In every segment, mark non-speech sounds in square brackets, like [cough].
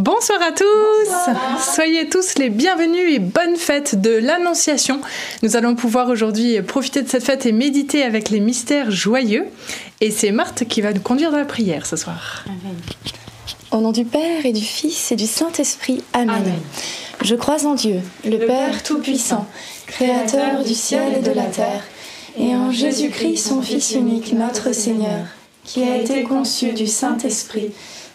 Bonsoir à tous Soyez tous les bienvenus et bonne fête de l'Annonciation. Nous allons pouvoir aujourd'hui profiter de cette fête et méditer avec les mystères joyeux. Et c'est Marthe qui va nous conduire dans la prière ce soir. Au nom du Père et du Fils et du Saint-Esprit. Amen. Je crois en Dieu, le, Père Tout-Puissant, Créateur du ciel et de la terre, et en Jésus-Christ, son Fils unique, notre Seigneur, qui a été conçu du Saint-Esprit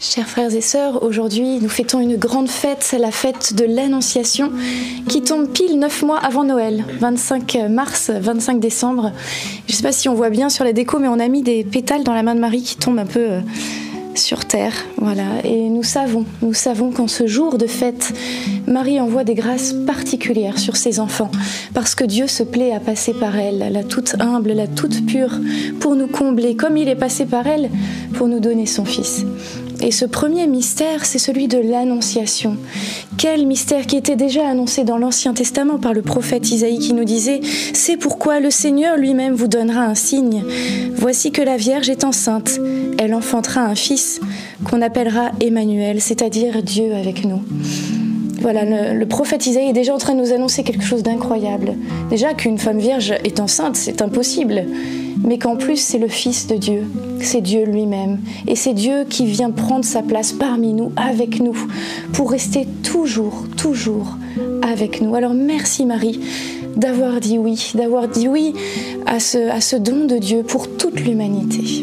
Chers frères et sœurs, aujourd'hui nous fêtons une grande fête, la fête de l'Annonciation, qui tombe pile neuf mois avant Noël, 25 mars, 25 décembre. Je ne sais pas si on voit bien sur la déco, mais on a mis des pétales dans la main de Marie qui tombent un peu euh, sur terre. Voilà. Et nous savons, nous savons qu'en ce jour de fête, Marie envoie des grâces particulières sur ses enfants, parce que Dieu se plaît à passer par elle, la toute humble, la toute pure, pour nous combler, comme il est passé par elle, pour nous donner son Fils. Et ce premier mystère, c'est celui de l'Annonciation. Quel mystère qui était déjà annoncé dans l'Ancien Testament par le prophète Isaïe qui nous disait ⁇ C'est pourquoi le Seigneur lui-même vous donnera un signe. Voici que la Vierge est enceinte. Elle enfantera un fils qu'on appellera Emmanuel, c'est-à-dire Dieu avec nous. Voilà, le, prophète Isaïe est déjà en train de nous annoncer quelque chose d'incroyable. Déjà qu'une femme vierge est enceinte, c'est impossible mais qu'en plus c'est le Fils de Dieu, c'est Dieu lui-même. Et c'est Dieu qui vient prendre sa place parmi nous, avec nous, pour rester toujours, toujours avec nous. Alors merci Marie d'avoir dit oui, d'avoir dit oui à ce don de Dieu pour toute l'humanité.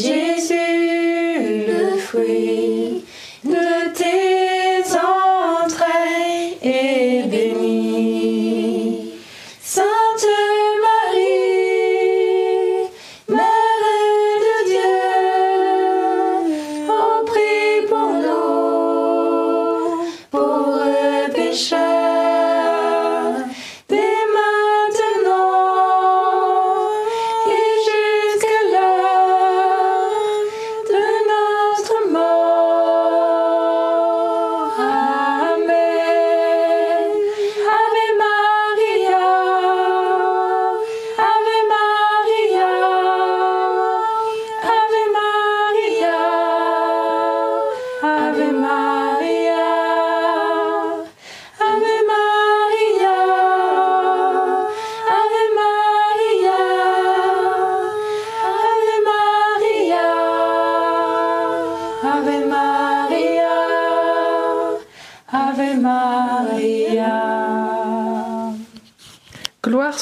J'ai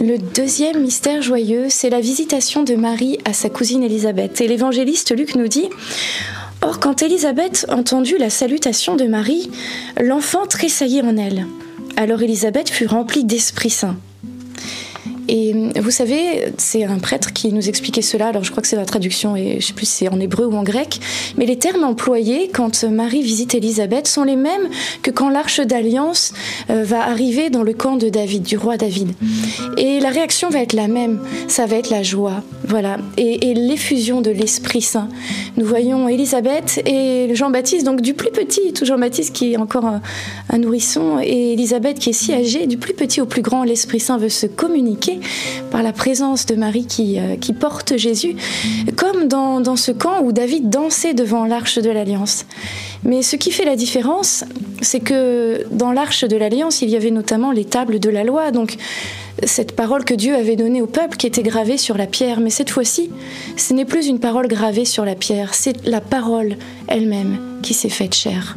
Le deuxième mystère joyeux, c'est la visitation de Marie à sa cousine Élisabeth. Et l'évangéliste Luc nous dit Or, quand Élisabeth entendit la salutation de Marie, l'enfant tressaillit en elle. Alors Élisabeth fut remplie d'Esprit Saint. Et vous savez, c'est un prêtre qui nous expliquait cela, alors je crois que c'est la traduction, et je sais plus si c'est en hébreu ou en grec, mais les termes employés quand Marie visite Élisabeth sont les mêmes que quand l'arche d'alliance euh, va arriver dans le camp de David, du roi David. Et la réaction va être la même, ça va être la joie, voilà, et, l'effusion de l'Esprit Saint. Nous voyons Élisabeth et Jean-Baptiste, donc du plus petit, tout Jean-Baptiste qui est encore un, un nourrisson, et Élisabeth qui est si âgée, du plus petit au plus grand, l'Esprit Saint veut se communiquer. Par la présence de Marie qui, euh, qui porte Jésus, comme dans, dans ce camp où David dansait devant l'arche de l'Alliance. Mais ce qui fait la différence, c'est que dans l'arche de l'Alliance, il y avait notamment les tables de la loi, donc cette parole que Dieu avait donnée au peuple qui était gravée sur la pierre. Mais cette fois-ci, ce n'est plus une parole gravée sur la pierre, c'est la parole elle-même qui s'est faite chair.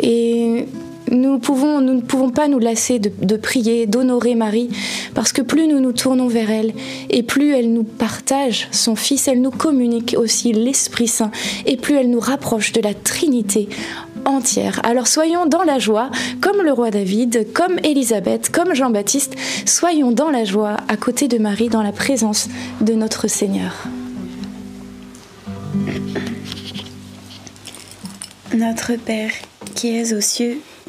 Et nous, ne pouvons pas nous lasser de, de prier, d'honorer Marie, parce que plus nous nous tournons vers elle, et plus elle nous partage son Fils, elle nous communique aussi l'Esprit Saint, et plus elle nous rapproche de la Trinité entière. Alors soyons dans la joie, comme le roi David, comme Élisabeth, comme Jean-Baptiste, soyons dans la joie à côté de Marie, dans la présence de notre Seigneur. Notre Père, qui es aux cieux,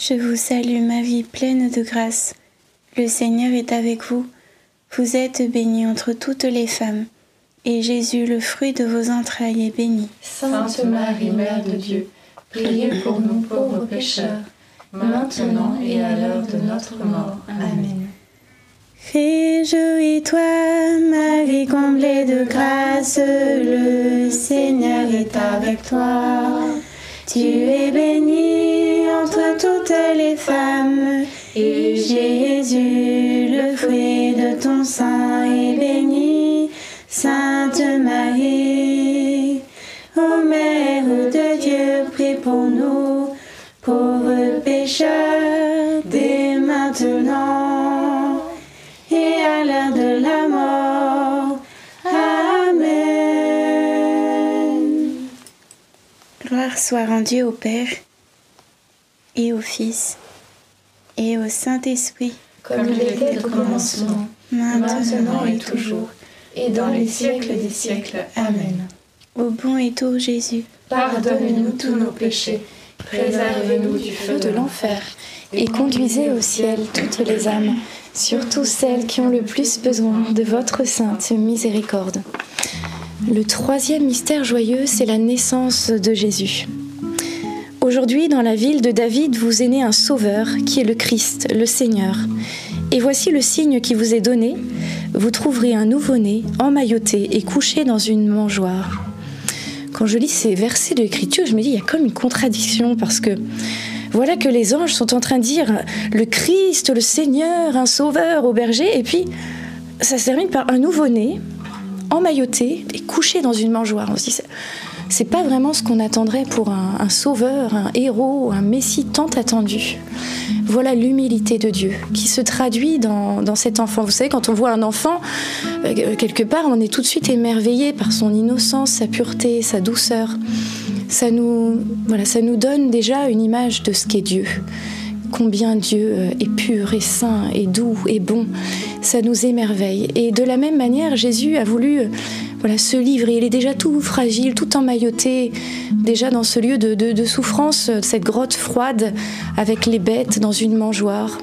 Je vous salue Marie, pleine de grâce. Le Seigneur est avec vous. Vous êtes bénie entre toutes les femmes, et Jésus, le fruit de vos entrailles, est béni. Sainte Marie, Mère de Dieu, priez pour nous pauvres pécheurs, maintenant et à l'heure de notre mort. Amen. Réjouis-toi, Marie comblée de grâce, le Seigneur est avec toi. Tu es bénie les femmes, et Jésus, le fruit de ton sein, est béni. Sainte Marie, ô Mère de Dieu, prie pour nous, pauvres pécheurs, dès maintenant et à l'heure de la mort. Amen. Gloire soit rendue au Père et au Fils et au Saint-Esprit, Comme il était au commencement, maintenant et toujours, et dans les siècles des siècles. Amen. Au bon et doux Jésus, Pardonnez-nous tous nos péchés, préservez-nous du feu de l'enfer, et conduisez au ciel toutes les âmes, surtout celles qui ont le plus besoin de votre sainte miséricorde. Le troisième mystère joyeux, c'est la naissance de Jésus. Aujourd'hui, dans la ville de David, vous est né un sauveur qui est le Christ, le Seigneur. Et voici le signe qui vous est donné. Vous trouverez un nouveau-né, emmailloté et couché dans une mangeoire. Quand je lis ces versets de l'écriture, je me dis, il y a comme une contradiction parce que voilà que les anges sont en train de dire le Christ, le Seigneur, un sauveur au berger, et puis ça se termine par un nouveau-né, emmailloté et couché dans une mangeoire. On dit, c'est pas vraiment ce qu'on attendrait pour un, sauveur, un héros, un messie tant attendu. Voilà l'humilité de Dieu qui se traduit dans, dans, cet enfant. Vous savez, quand on voit un enfant, euh, quelque part, on est tout de suite émerveillé par son innocence, sa pureté, sa douceur. Ça nous, voilà, ça nous donne déjà une image de ce qu'est Dieu combien Dieu euh, est pur et saint et doux et bon. Ça nous émerveille. Et de la même manière, Jésus a voulu euh, voilà, se livrer. Il est déjà tout fragile, tout emmailloté, déjà dans ce lieu de, de souffrance, euh, cette grotte froide avec les bêtes dans une mangeoire.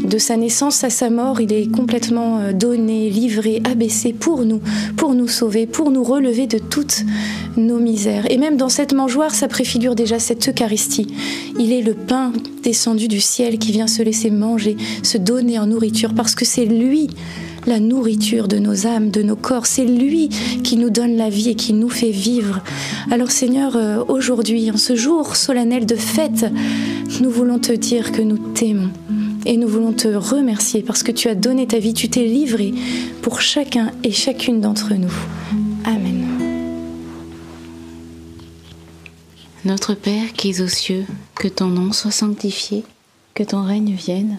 De sa naissance à sa mort, il est complètement euh, donné, livré, abaissé pour nous, pour nous sauver, pour nous relever de toutes nos misères. Et même dans cette mangeoire, ça préfigure déjà cette Eucharistie. Il est le pain descendu du ciel qui vient se laisser manger, se donner en nourriture, parce que c'est lui la nourriture de nos âmes, de nos corps. C'est lui qui nous donne la vie et qui nous fait vivre. Alors Seigneur, euh, aujourd'hui, en ce jour solennel de fête, nous voulons te dire que nous t'aimons et nous voulons te remercier parce que tu as donné ta vie, tu t'es livré pour chacun et chacune d'entre nous. Amen. Notre Père qui es aux cieux, que ton nom soit sanctifié, que ton règne vienne,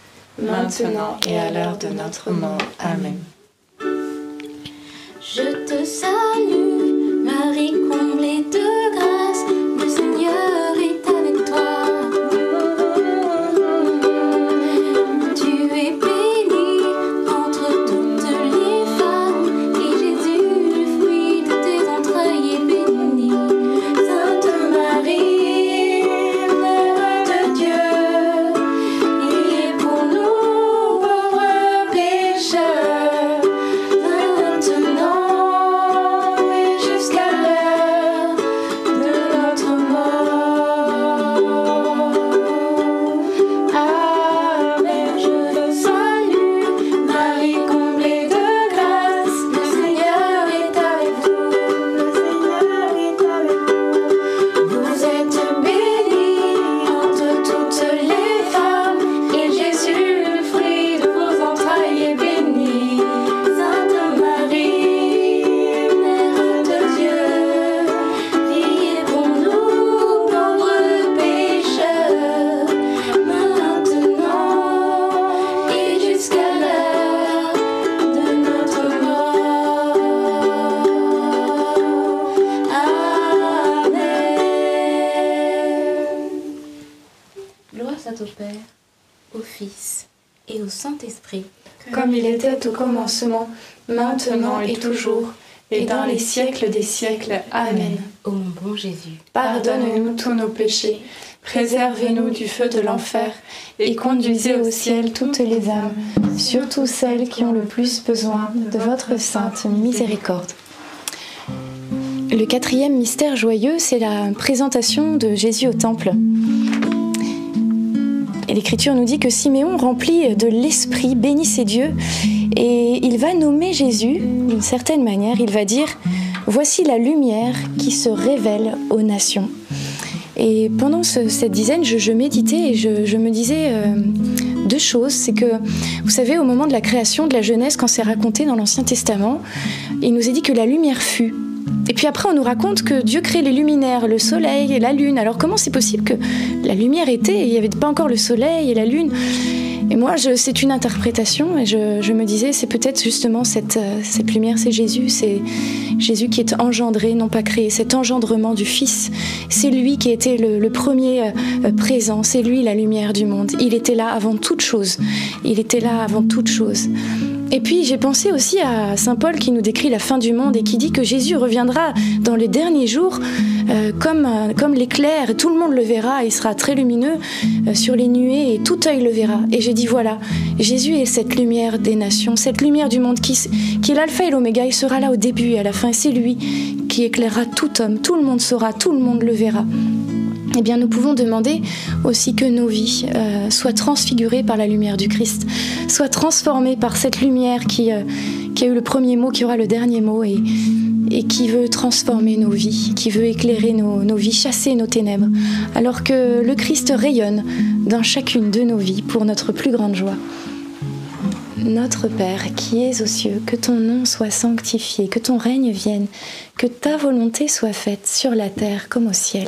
maintenant et à l'heure de notre mort. Amen. Je te salue, Marie comblée de grâce, commencement, maintenant et toujours, et dans les siècles des siècles. Amen. Ô mon bon Jésus, pardonne-nous tous nos péchés, préservez-nous du feu de l'enfer, et conduisez au ciel toutes les âmes, surtout celles qui ont le plus besoin de votre sainte miséricorde. Le quatrième mystère joyeux, c'est la présentation de Jésus au temple. L'Écriture nous dit que Siméon, rempli de l'Esprit, bénissait Dieu et il va nommer Jésus d'une certaine manière. Il va dire Voici la lumière qui se révèle aux nations. Et pendant cette dizaine, je, méditais et je, me disais euh, deux choses. C'est que, vous savez, au moment de la création de la Genèse, quand c'est raconté dans l'Ancien Testament, il nous est dit que la lumière fut. Et puis après, on nous raconte que Dieu crée les luminaires, le soleil et la lune. Alors comment c'est possible que la lumière était il n'y avait pas encore le soleil et la lune? Et moi, c'est une interprétation et je, me disais, c'est peut-être justement cette, euh, cette lumière, c'est Jésus, c'est Jésus qui est engendré, non pas créé, cet engendrement du Fils. C'est lui qui était le, le premier euh, euh, présent, c'est lui la lumière du monde. Il était là avant toute chose. Il était là avant toute chose. Et puis j'ai pensé aussi à Saint Paul qui nous décrit la fin du monde et qui dit que Jésus reviendra dans les derniers jours euh, comme, euh, comme l'éclair, tout le monde le verra, il sera très lumineux euh, sur les nuées et tout œil le verra. Et j'ai dit voilà, Jésus est cette lumière des nations, cette lumière du monde qui, qui est l'alpha et l'oméga, il sera là au début et à la fin, c'est lui qui éclairera tout homme, tout le monde saura, tout le monde le verra eh bien, nous pouvons demander aussi que nos vies euh, soient transfigurées par la lumière du Christ, soient transformées par cette lumière qui, euh, a eu le premier mot, qui aura le dernier mot et, et qui veut transformer nos vies, qui veut éclairer nos, nos, vies, chasser nos ténèbres, alors que le Christ rayonne dans chacune de nos vies pour notre plus grande joie. Notre Père qui es aux cieux, que ton nom soit sanctifié, que ton règne vienne, que ta volonté soit faite sur la terre comme au ciel.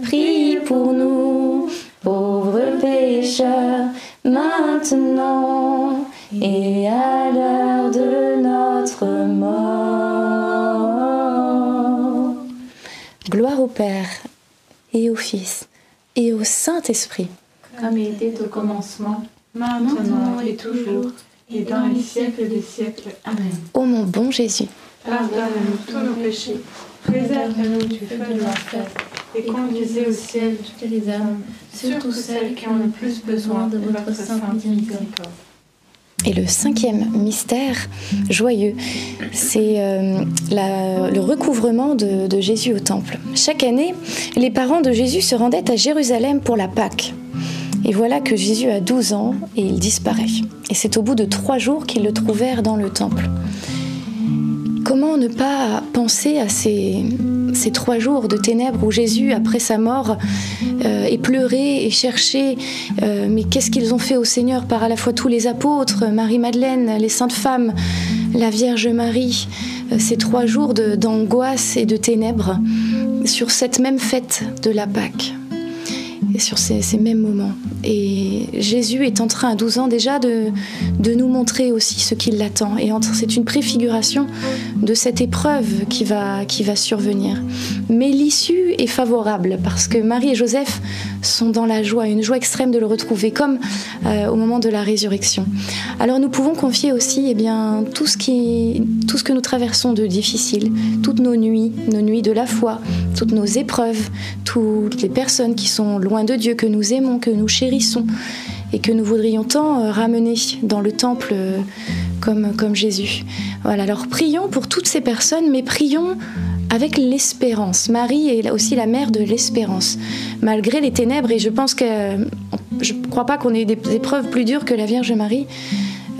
pécheurs, maintenant et à l'heure de notre mort. Gloire au Père et au Fils et au Saint-Esprit. Comme il était au commencement, maintenant et toujours, et dans les siècles des siècles. Amen. Ô mon bon Jésus, Pardonne-nous tous nos péchés, préserve-nous du feu de l'enfer, et conduisez au ciel toutes les âmes, surtout celles qui ont le plus besoin de votre sainte miséricorde. Et le cinquième mystère joyeux, c'est euh, le recouvrement de Jésus au temple. Chaque année, les parents de Jésus se rendaient à Jérusalem pour la Pâque. Et voilà que Jésus a 12 ans et il disparaît. Et c'est au bout de trois jours qu'ils le trouvèrent dans le temple. Comment ne pas penser à ces, ces trois jours de ténèbres où Jésus, après sa mort, euh, est pleuré et cherché euh, mais qu'est-ce qu'ils ont fait au Seigneur par à la fois tous les apôtres, Marie-Madeleine, les saintes femmes, la Vierge Marie, euh, ces trois jours d'angoisse et de ténèbres sur cette même fête de la Pâque et sur ces, mêmes moments. Et Jésus est en train à 12 ans déjà de, nous montrer aussi ce qui l'attend. Et c'est une préfiguration de cette épreuve qui va, survenir. Mais l'issue est favorable parce que Marie et Joseph sont dans la joie, une joie extrême de le retrouver, comme euh, au moment de la résurrection. Alors nous pouvons confier aussi eh bien, tout ce que nous traversons de difficile, toutes nos nuits, nos nuits de la foi, toutes nos épreuves, toutes les personnes qui sont loin de Dieu, que nous aimons, que nous chérissons et que nous voudrions tant euh, ramener dans le temple euh, comme, comme Jésus. Voilà, alors prions pour toutes ces personnes, mais prions avec l'espérance. Marie est aussi la mère de l'espérance, malgré les ténèbres, et je pense que je ne crois pas qu'on ait des épreuves plus dures que la Vierge Marie.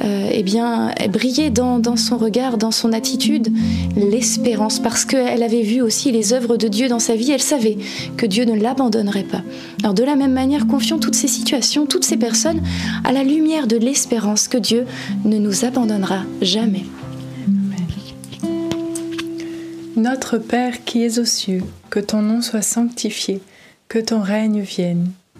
Euh, eh bien, brillait dans, dans son regard, dans son attitude, l'espérance, parce qu'elle avait vu aussi les œuvres de Dieu dans sa vie, elle savait que Dieu ne l'abandonnerait pas. Alors de la même manière, confions toutes ces situations, toutes ces personnes à la lumière de l'espérance que Dieu ne nous abandonnera jamais. Notre Père qui es aux cieux, que ton nom soit sanctifié, que ton règne vienne,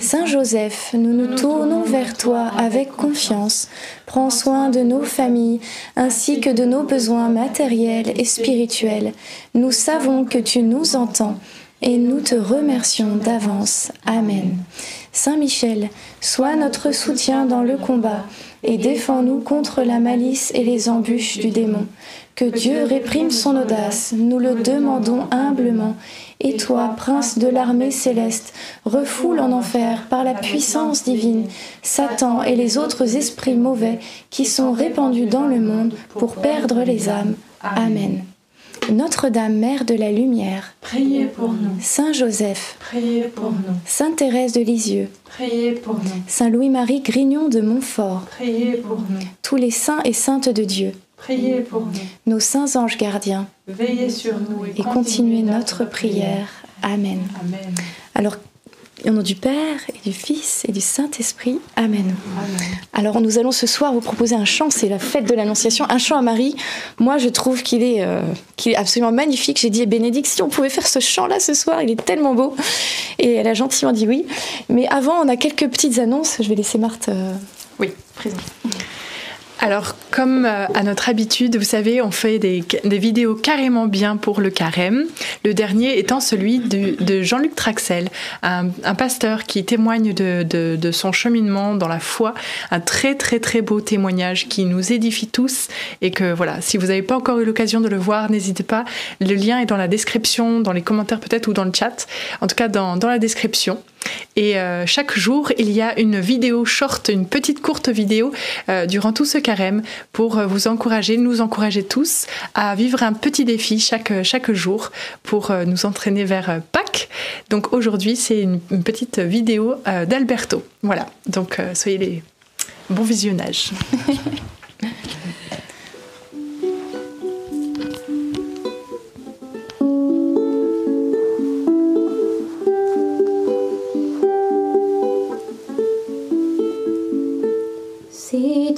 Saint Joseph, nous nous tournons vers toi avec confiance. Prends soin de nos familles ainsi que de nos besoins matériels et spirituels. Nous savons que tu nous entends et nous te remercions d'avance. Amen. Saint Michel, sois notre soutien dans le combat et défends-nous contre la malice et les embûches du démon. Que Dieu réprime son audace, nous le demandons humblement. Et toi, prince de l'armée céleste, refoule en enfer par la puissance divine Satan et les autres esprits mauvais qui sont répandus dans le monde pour perdre les âmes. Amen. Notre-Dame, Mère de la Lumière, priez pour nous. Saint Joseph, priez pour nous. Sainte Thérèse de Lisieux, priez pour nous. Saint Louis-Marie Grignon de Montfort, priez pour nous. Tous les saints et saintes de Dieu, priez pour nous. Nos saints anges gardiens, veillez sur nous et, continuez notre prière. Amen. Amen. Alors au nom du Père et du Fils et du Saint-Esprit. Amen. Alors nous allons ce soir vous proposer un chant, c'est la fête de l'Annonciation, un chant à Marie. Moi je trouve qu'il est, euh, est absolument magnifique. J'ai dit à Bénédicte si on pouvait faire ce chant-là ce soir, il est tellement beau. Et elle a gentiment dit oui. Mais avant on a quelques petites annonces, je vais laisser Marthe... Euh, oui, présente. Alors, comme euh, à notre habitude, vous savez, on fait des, vidéos carrément bien pour le carême. Le dernier étant celui de, Jean-Luc Traxel, un, pasteur qui témoigne de, son cheminement dans la foi. Un très très très beau témoignage qui nous édifie tous. Et que voilà, si vous n'avez pas encore eu l'occasion de le voir, n'hésitez pas. Le lien est dans la description, dans les commentaires peut-être ou dans le chat. En tout cas, dans la description. Et euh, chaque jour, il y a une vidéo short, une petite courte vidéo euh, durant tout ce carême pour euh, vous encourager, nous encourager tous à vivre un petit défi chaque, chaque jour pour nous entraîner vers Pâques. Donc aujourd'hui, c'est une, petite vidéo d'Alberto. Voilà, donc soyez les bons visionnages. [laughs] Elle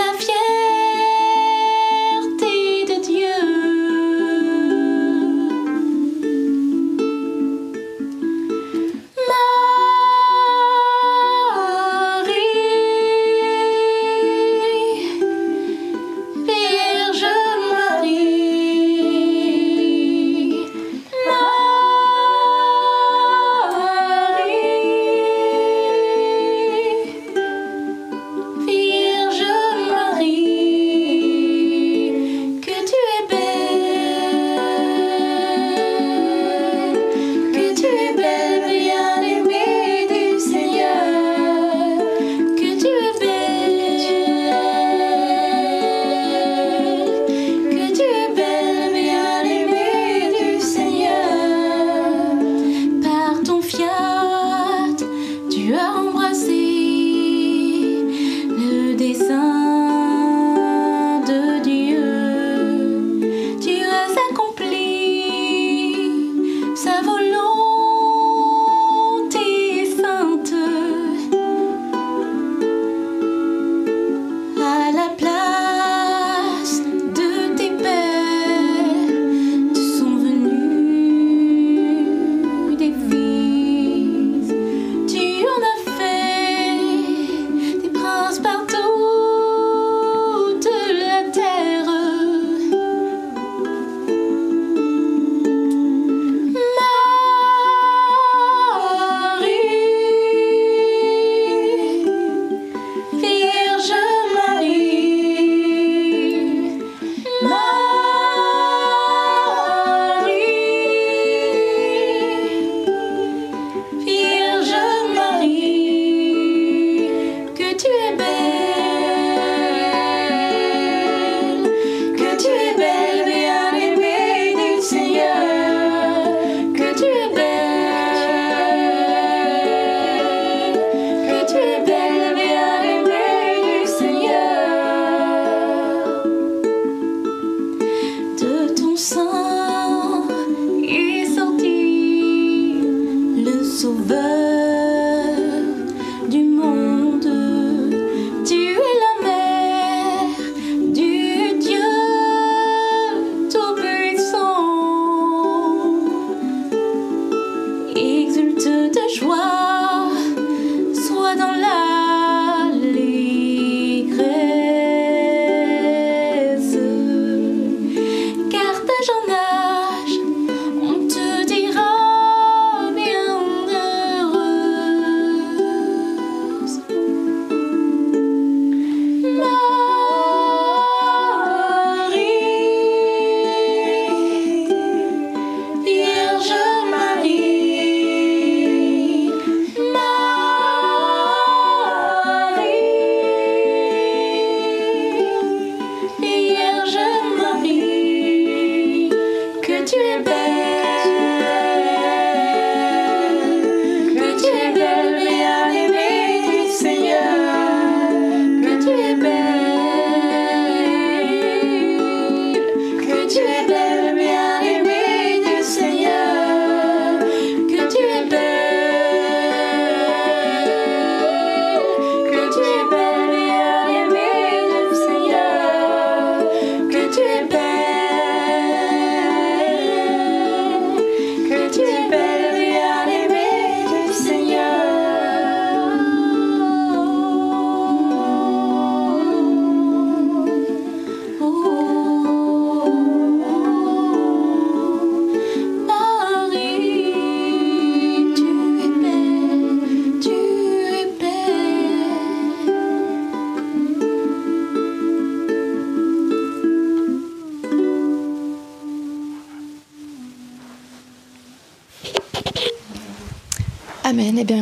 一片。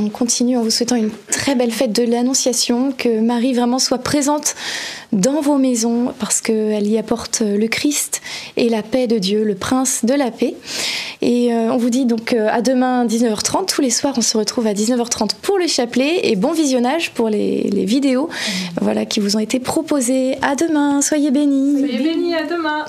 On continue en vous souhaitant une très belle fête de l'Annonciation, que Marie vraiment soit présente dans vos maisons parce qu'elle y apporte le Christ et la paix de Dieu, le Prince de la paix. Et euh, on vous dit donc euh, à demain 19h30. Tous les soirs, on se retrouve à 19h30 pour le chapelet et bon visionnage pour les, vidéos voilà, qui vous ont été proposées. À demain. Soyez bénis. Soyez bénis. À demain.